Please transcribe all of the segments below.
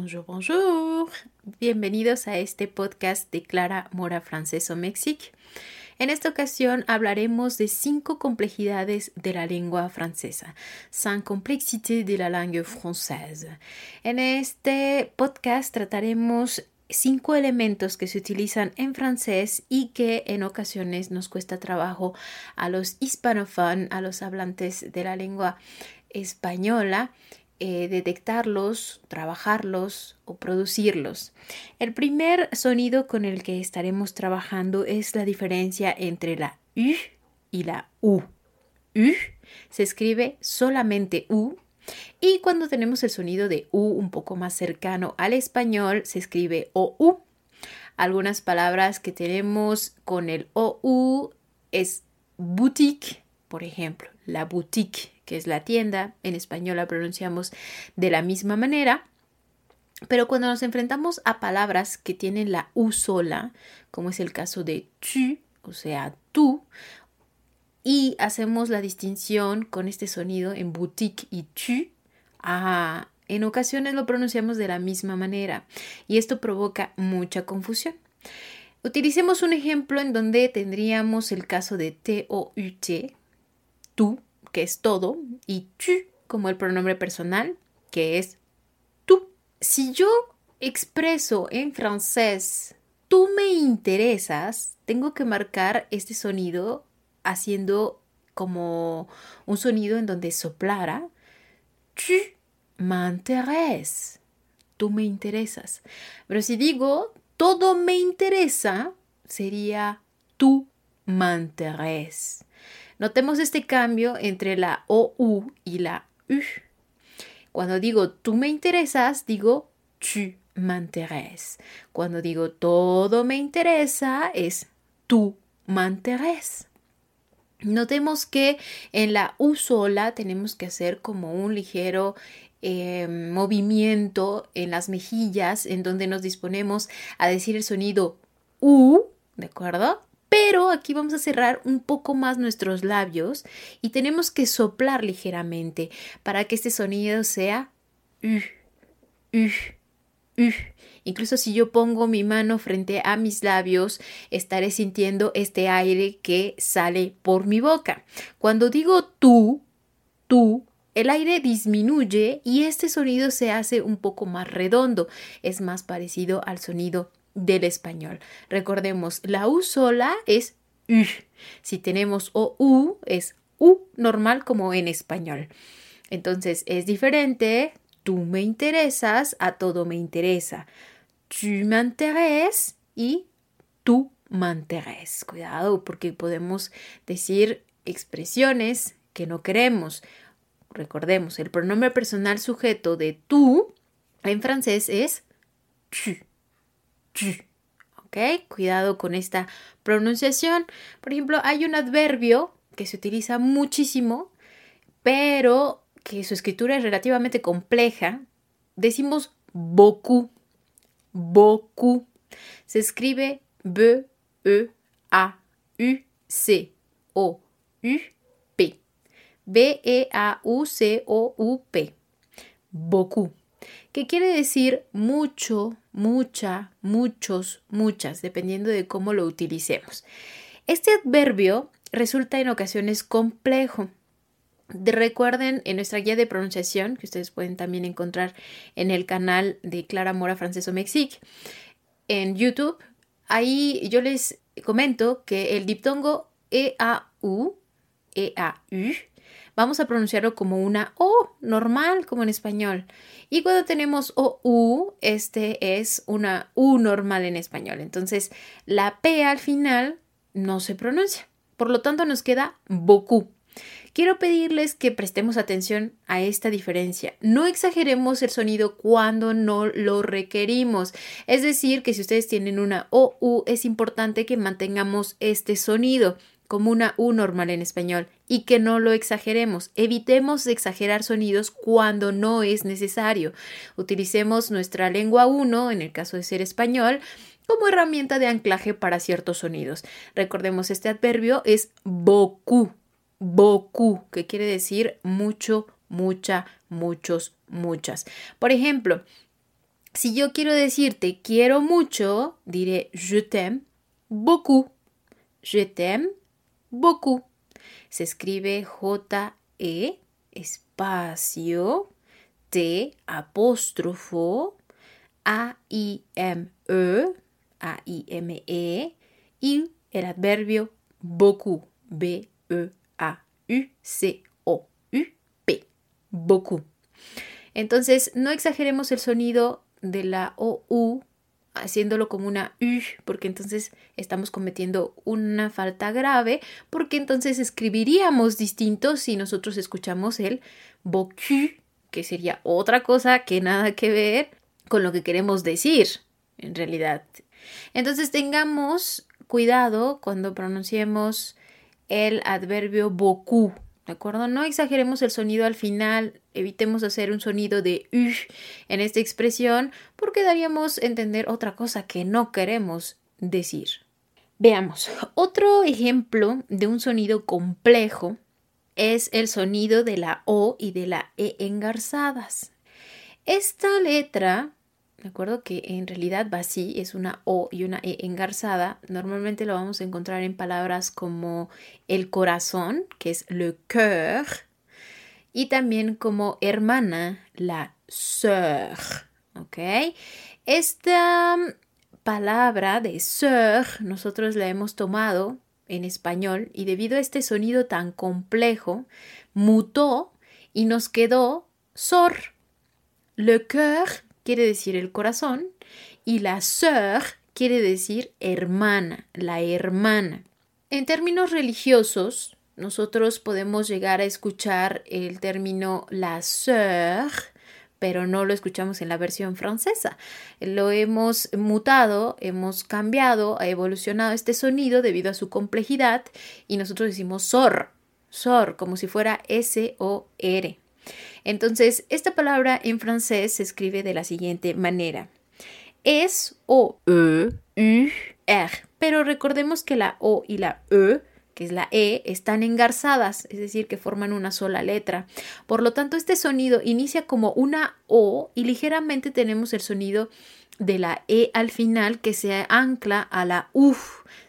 Bonjour, bonjour. Bienvenidos a este podcast de Clara Mora Francés o Mexique. En esta ocasión hablaremos de cinco complejidades de la lengua francesa, cinq complexités de la langue française. En este podcast trataremos cinco elementos que se utilizan en francés y que en ocasiones nos cuesta trabajo a los hispanófonos, a los hablantes de la lengua española, eh, detectarlos, trabajarlos o producirlos. El primer sonido con el que estaremos trabajando es la diferencia entre la U y la U. U se escribe solamente U y cuando tenemos el sonido de U un poco más cercano al español se escribe OU. Algunas palabras que tenemos con el OU es boutique, por ejemplo, la boutique que es la tienda, en español la pronunciamos de la misma manera, pero cuando nos enfrentamos a palabras que tienen la U sola, como es el caso de tu, o sea, tú, y hacemos la distinción con este sonido en boutique y tu, ah, en ocasiones lo pronunciamos de la misma manera y esto provoca mucha confusión. Utilicemos un ejemplo en donde tendríamos el caso de T-O-U-T, tú, que es todo, y tu como el pronombre personal, que es tú. Si yo expreso en francés tú me interesas, tengo que marcar este sonido haciendo como un sonido en donde soplara tu m'intéresses. Tú me interesas. Pero si digo todo me interesa, sería tú m'intéresses. Notemos este cambio entre la OU y la U. Cuando digo tú me interesas, digo tu m'intéresses. Cuando digo todo me interesa, es tú m'intéresses. Notemos que en la U sola tenemos que hacer como un ligero eh, movimiento en las mejillas en donde nos disponemos a decir el sonido U, ¿de acuerdo? Aquí vamos a cerrar un poco más nuestros labios y tenemos que soplar ligeramente para que este sonido sea u, u, u. Incluso si yo pongo mi mano frente a mis labios, estaré sintiendo este aire que sale por mi boca. Cuando digo tú, tú, el aire disminuye y este sonido se hace un poco más redondo, es más parecido al sonido del español. Recordemos, la U sola es Si tenemos OU es U normal como en español. Entonces es diferente, tú me interesas a todo me interesa. Tu m'intéresses y tú m'intéresses. Cuidado porque podemos decir expresiones que no queremos. Recordemos, el pronombre personal sujeto de tú en francés es tu. Cuidado con esta pronunciación. Por ejemplo, hay un adverbio que se utiliza muchísimo, pero que su escritura es relativamente compleja. Decimos beaucoup. Beaucoup. Se escribe B, E, A, U, C, O, U, P. B, E, A, U, C, O, U, P. Beaucoup que quiere decir mucho, mucha, muchos, muchas, dependiendo de cómo lo utilicemos. Este adverbio resulta en ocasiones complejo. recuerden en nuestra guía de pronunciación, que ustedes pueden también encontrar en el canal de Clara Mora Franceso Mexique, en YouTube, ahí yo les comento que el diptongo EAU, EAU, vamos a pronunciarlo como una O normal, como en español. Y cuando tenemos OU, este es una U normal en español. Entonces, la P al final no se pronuncia. Por lo tanto, nos queda beaucoup. Quiero pedirles que prestemos atención a esta diferencia. No exageremos el sonido cuando no lo requerimos. Es decir, que si ustedes tienen una OU, es importante que mantengamos este sonido como una U normal en español y que no lo exageremos. Evitemos exagerar sonidos cuando no es necesario. Utilicemos nuestra lengua 1, en el caso de ser español, como herramienta de anclaje para ciertos sonidos. Recordemos, este adverbio es beaucoup, beaucoup, que quiere decir mucho, mucha, muchos, muchas. Por ejemplo, Si yo quiero decirte quiero mucho, diré je t'aime beaucoup. Je t'aime beaucoup. Se escribe J-E espacio T apóstrofo A-I-M-E A-I-M-E y el adverbio beaucoup B-E-A-U-C-O-U-P beaucoup. Entonces, no exageremos el sonido de la OU haciéndolo como una U, porque entonces estamos cometiendo una falta grave, porque entonces escribiríamos distinto si nosotros escuchamos el bocu, que sería otra cosa que nada que ver con lo que queremos decir, en realidad. Entonces tengamos cuidado cuando pronunciemos el adverbio beaucoup, ¿de acuerdo? No exageremos el sonido al final, evitemos hacer un sonido de en esta expresión porque daríamos a entender otra cosa que no queremos decir. Veamos, otro ejemplo de un sonido complejo es el sonido de la O y de la E engarzadas. Esta letra ¿De acuerdo? Que en realidad así, es una O y una E engarzada. Normalmente lo vamos a encontrar en palabras como el corazón, que es le cœur, y también como hermana, la sœur. ¿Ok? Esta palabra de sœur nosotros la hemos tomado en español y debido a este sonido tan complejo, mutó y nos quedó sor. Le cœur quiere decir el corazón y la sœur quiere decir hermana, la hermana. En términos religiosos, nosotros podemos llegar a escuchar el término la sœur, pero no lo escuchamos en la versión francesa. Lo hemos mutado, hemos cambiado, ha evolucionado este sonido debido a su complejidad y nosotros decimos sor, sor, como si fuera S o R. Entonces, esta palabra en francés se escribe de la siguiente manera. Es o E, U, R. Pero recordemos que la O y la E, que es la E, están engarzadas, es decir, que forman una sola letra. Por lo tanto, este sonido inicia como una O y ligeramente tenemos el sonido de la E al final que se ancla a la U.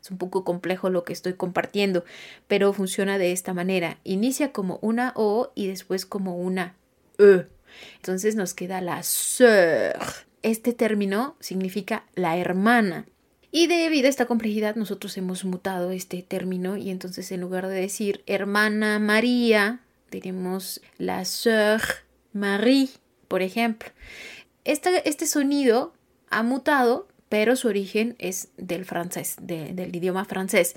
Es un poco complejo lo que estoy compartiendo, pero funciona de esta manera. Inicia como una O y después como una E. Entonces nos queda la sœur. Este término significa la hermana. Y debido a esta complejidad nosotros hemos mutado este término y entonces en lugar de decir hermana María, diremos la sœur Marie, por ejemplo. este sonido ha mutado, pero su origen es del francés, del idioma francés.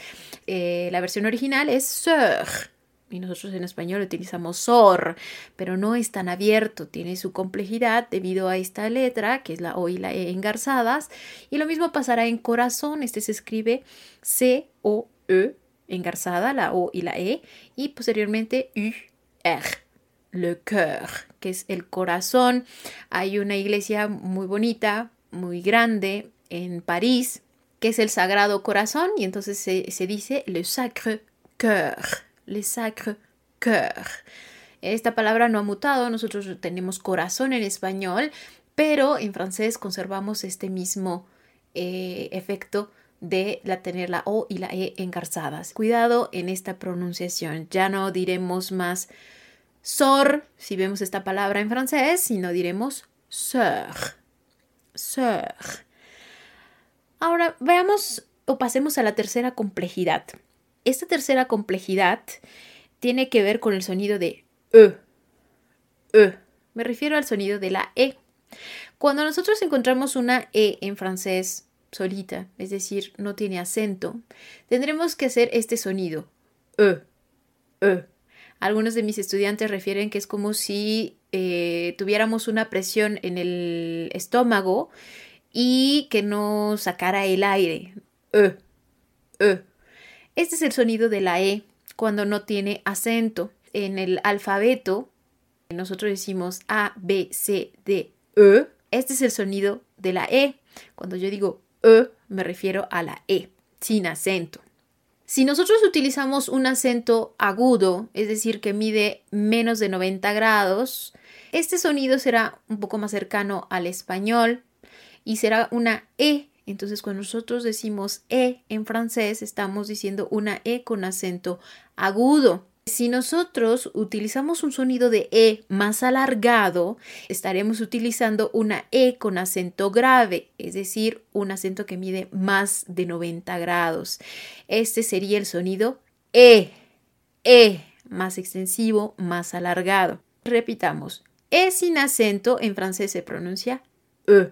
Eh, la versión original es sœur y nosotros en español utilizamos sor, pero no es tan abierto, tiene su complejidad debido a esta letra, que es la O y la E engarzadas, y lo mismo pasará en corazón, este se escribe C-O-E, engarzada, la O y la E, y posteriormente U-R, le cœur, que es el corazón. Hay una iglesia muy bonita, muy grande en París, que es el Sagrado Corazón, y entonces se, se dice le Sacre Cœur, le Sacre Cœur. Esta palabra no ha mutado, nosotros tenemos corazón en español, pero en francés conservamos este mismo eh, efecto de la tener la O y la E engarzadas. Cuidado en esta pronunciación, ya no diremos más sor si vemos esta palabra en francés, sino diremos sœur sœur. Ahora veamos o pasemos a la tercera complejidad. Esta tercera complejidad tiene que ver con el sonido de E. E. Me refiero al sonido de la E. Cuando nosotros encontramos una E en francés solita, es decir, no tiene acento, tendremos que hacer este sonido. E. E. Algunos de mis estudiantes refieren que es como si eh, tuviéramos una presión en el estómago y que no sacara el aire. E, e. Este es el sonido de la E cuando no tiene acento. En el alfabeto nosotros decimos A, B, C, D, E. Este es el sonido de la E. Cuando yo digo E me refiero a la E, sin acento. Si nosotros utilizamos un acento agudo, es decir, que mide menos de 90 grados, este sonido será un poco más cercano al español y será una E. Entonces, cuando nosotros decimos E en francés, estamos diciendo una E con acento agudo. Si nosotros utilizamos un sonido de E más alargado, estaremos utilizando una E con acento grave, es decir, un acento que mide más de 90 grados. Este sería el sonido E, E, más extensivo, más alargado. Repitamos, E sin acento en francés se pronuncia E.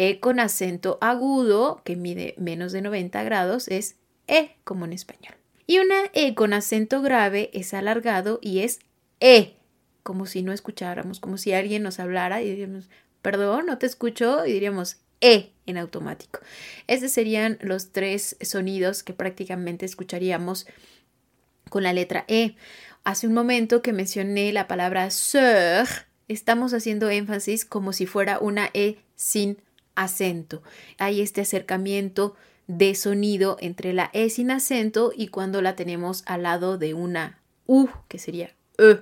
E con acento agudo, que mide menos de 90 grados, es E como en español. Y una E con acento grave es alargado y es E, como si no escucháramos, como si alguien nos hablara y diríamos, perdón, no te escucho, y diríamos E en automático. Estos serían los tres sonidos que prácticamente escucharíamos con la letra E. Hace un momento que mencioné la palabra sœur, estamos haciendo énfasis como si fuera una E sin acento. Hay este acercamiento de sonido entre la E sin acento y cuando la tenemos al lado de una U, que sería E.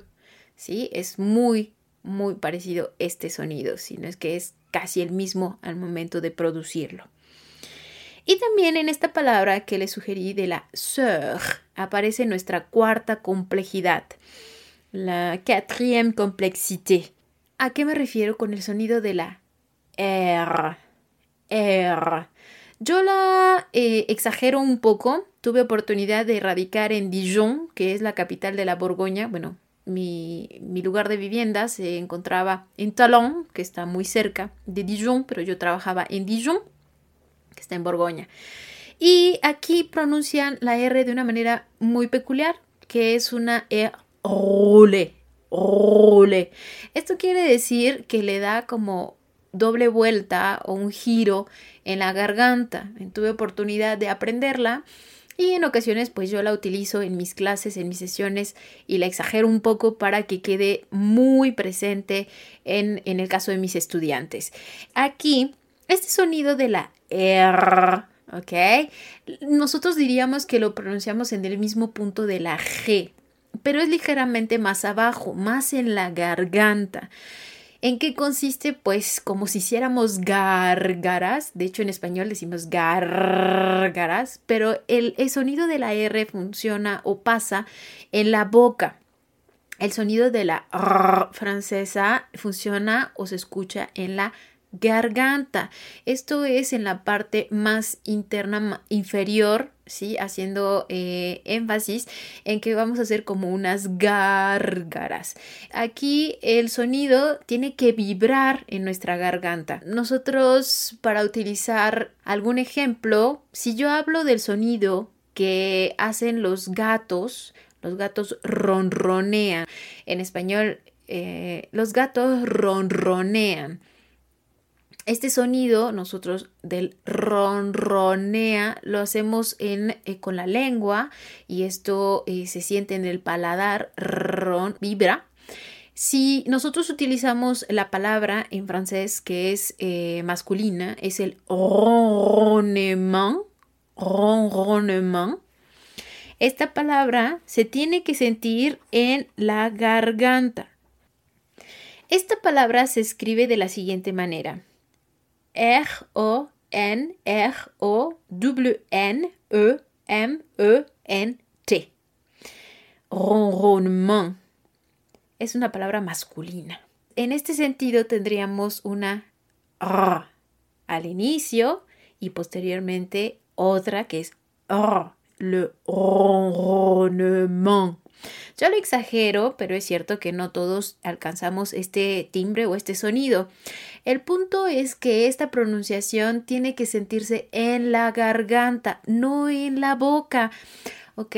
¿Sí? Es muy, muy parecido este sonido, si no es que es casi el mismo al momento de producirlo. Y también en esta palabra que le sugerí de la sœur aparece nuestra cuarta complejidad, la quatrième complexité. ¿A qué me refiero con el sonido de la R? R. Yo la eh, exagero un poco. Tuve oportunidad de radicar en Dijon, que es la capital de la Borgoña. Bueno, mi, lugar de vivienda se encontraba en Talon, que está muy cerca de Dijon, pero yo trabajaba en Dijon, que está en Borgoña. Y aquí pronuncian la R de una manera muy peculiar, que es una E role, role. Esto quiere decir que le da como doble vuelta o un giro en la garganta. Tuve oportunidad de aprenderla y en ocasiones pues yo la utilizo en mis clases, en mis sesiones y la exagero un poco para que quede muy presente en, en el caso de mis estudiantes. Aquí, este sonido de la R, ¿ok? Nosotros diríamos que lo pronunciamos en el mismo punto de la G, pero es ligeramente más abajo, más en la garganta. ¿En qué consiste? Pues como si hiciéramos gárgaras, de hecho en español decimos gárgaras, pero el, sonido de la R funciona o pasa en la boca. El sonido de la R francesa funciona o se escucha en la garganta. Esto es en la parte más interna inferior, ¿sí? Haciendo eh, énfasis en que vamos a hacer como unas gárgaras. Aquí el sonido tiene que vibrar en nuestra garganta. Nosotros, para utilizar algún ejemplo, si yo hablo del sonido que hacen los gatos, los gatos ronronean. En español, eh, los gatos ronronean. Este sonido, nosotros del ronronea, lo hacemos en, eh, con la lengua y esto eh, se siente en el paladar, ron, vibra. Si nosotros utilizamos la palabra en francés que es eh, masculina, es el ronronement, ronronement. Esta palabra se tiene que sentir en la garganta. Esta palabra se escribe de la siguiente manera. R-O-N-R-O-W-N-E-M-E-N-T. Ronronnement. Es una palabra masculina. En este sentido tendríamos una R al inicio y posteriormente otra que es R, le ronronnement. Yo lo exagero, pero es cierto que no todos alcanzamos este timbre o este sonido. El punto es que esta pronunciación tiene que sentirse en la garganta, no en la boca. ¿Ok?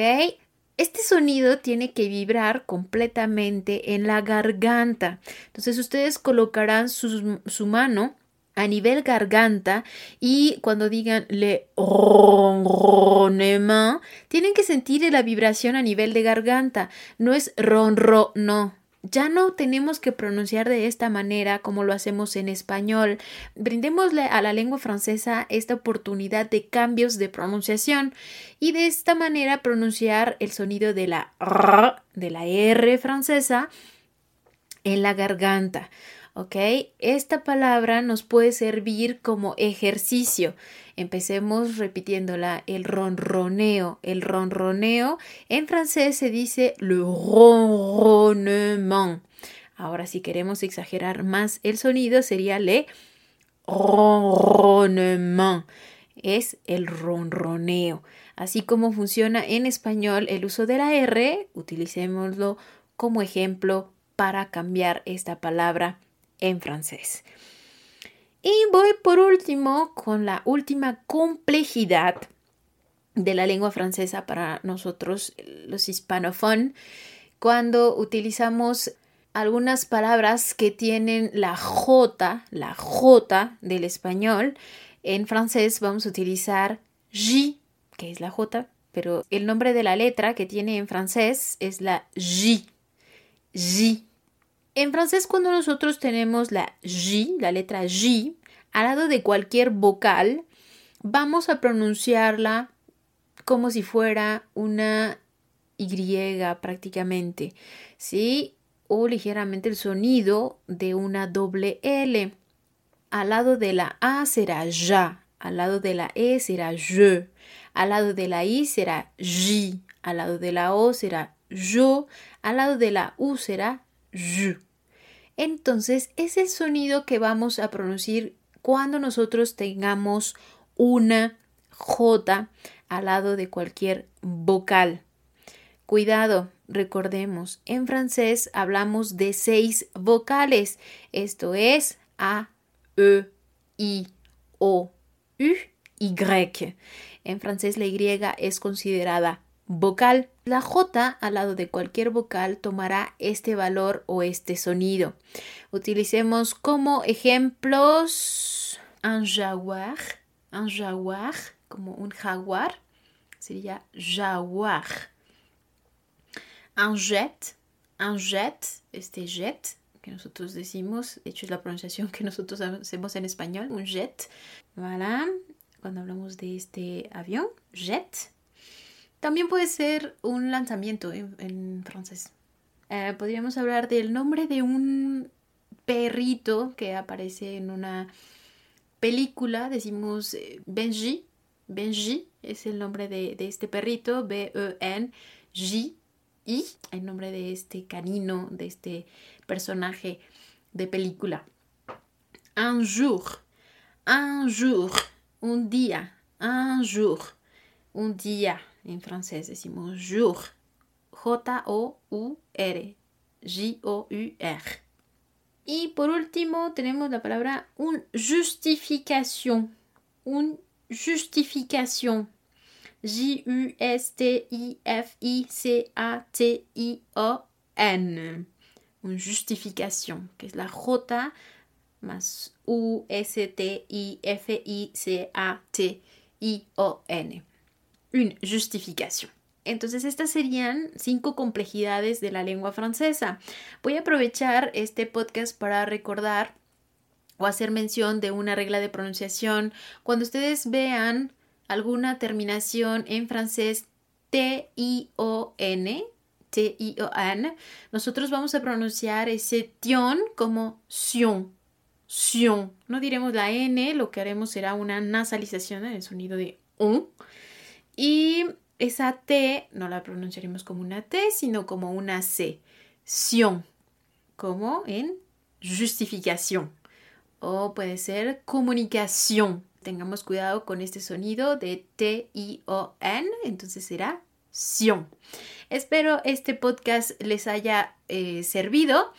Este sonido tiene que vibrar completamente en la garganta. Entonces ustedes colocarán su mano a nivel garganta y cuando digan le ronronnement, tienen que sentir la vibración a nivel de garganta. No es ronro, no. Ya no tenemos que pronunciar de esta manera como lo hacemos en español. Brindémosle a la lengua francesa esta oportunidad de cambios de pronunciación y de esta manera pronunciar el sonido de la R, de la R francesa en la garganta. ¿Ok? Esta palabra nos puede servir como ejercicio. Empecemos repitiéndola, el ronroneo. El ronroneo en francés se dice le ronronement. Ahora, si queremos exagerar más el sonido, sería le ronronement. Es el ronroneo. Así como funciona en español el uso de la R, utilicémoslo como ejemplo para cambiar esta palabra en francés. Y voy por último con la última complejidad de la lengua francesa para nosotros los hispanófonos cuando utilizamos algunas palabras que tienen la J, la J del español. En francés vamos a utilizar J, que es la J, pero el nombre de la letra que tiene en francés es la J. J. En francés, cuando nosotros tenemos la J, la letra J, al lado de cualquier vocal, vamos a pronunciarla como si fuera una Y prácticamente, ¿sí? O ligeramente el sonido de una doble L. Al lado de la A será ya, al lado de la E será je, al lado de la I será J, al lado de la O será yo, al lado de la U será j entonces es el sonido que vamos a pronunciar cuando nosotros tengamos una J al lado de cualquier vocal. Cuidado, recordemos, en francés hablamos de seis vocales. Esto es A, E, I, O, U, Y. En francés la Y es considerada vocal. La J al lado de cualquier vocal tomará este valor o este sonido. Utilicemos como ejemplos un jaguar, un jaguar, como un jaguar, sería jaguar. Un jet, un jet, este jet que nosotros decimos, de hecho es la pronunciación que nosotros hacemos en español, un jet. Voilà, cuando hablamos de este avión, jet. También puede ser un lanzamiento en, francés. Eh, podríamos hablar del nombre de un perrito que aparece en una película. Decimos eh, Benji. Benji es el nombre de, este perrito. B-E-N-J-I. El nombre de este canino, de este personaje de película. Un jour. Un jour. Un día. Un jour. Un día. En francés decimos jour. J-O-U-R. J-O-U-R. Y por último tenemos la palabra un justification. Un justification. J-U-S-T-I-F-I-C-A-T-I-O-N. Un justification, que es la J más U-S-T-I-F-I-C-A-T-I-O-N une justification. Entonces, estas serían cinco complejidades de la lengua francesa. Voy a aprovechar este podcast para recordar o hacer mención de una regla de pronunciación. Cuando ustedes vean alguna terminación en francés T-I-O-N, T-I-O-N, nosotros vamos a pronunciar ese tion como sion, sion. No diremos la N, lo que haremos será una nasalización en el sonido de un. Y esa T no la pronunciaremos como una T, sino como una C. Sion, como en justificación. O puede ser comunicación. Tengamos cuidado con este sonido de T-I-O-N, entonces será Sion. Espero este podcast les haya eh, servido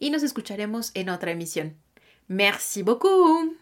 y nos escucharemos en otra emisión. Merci beaucoup.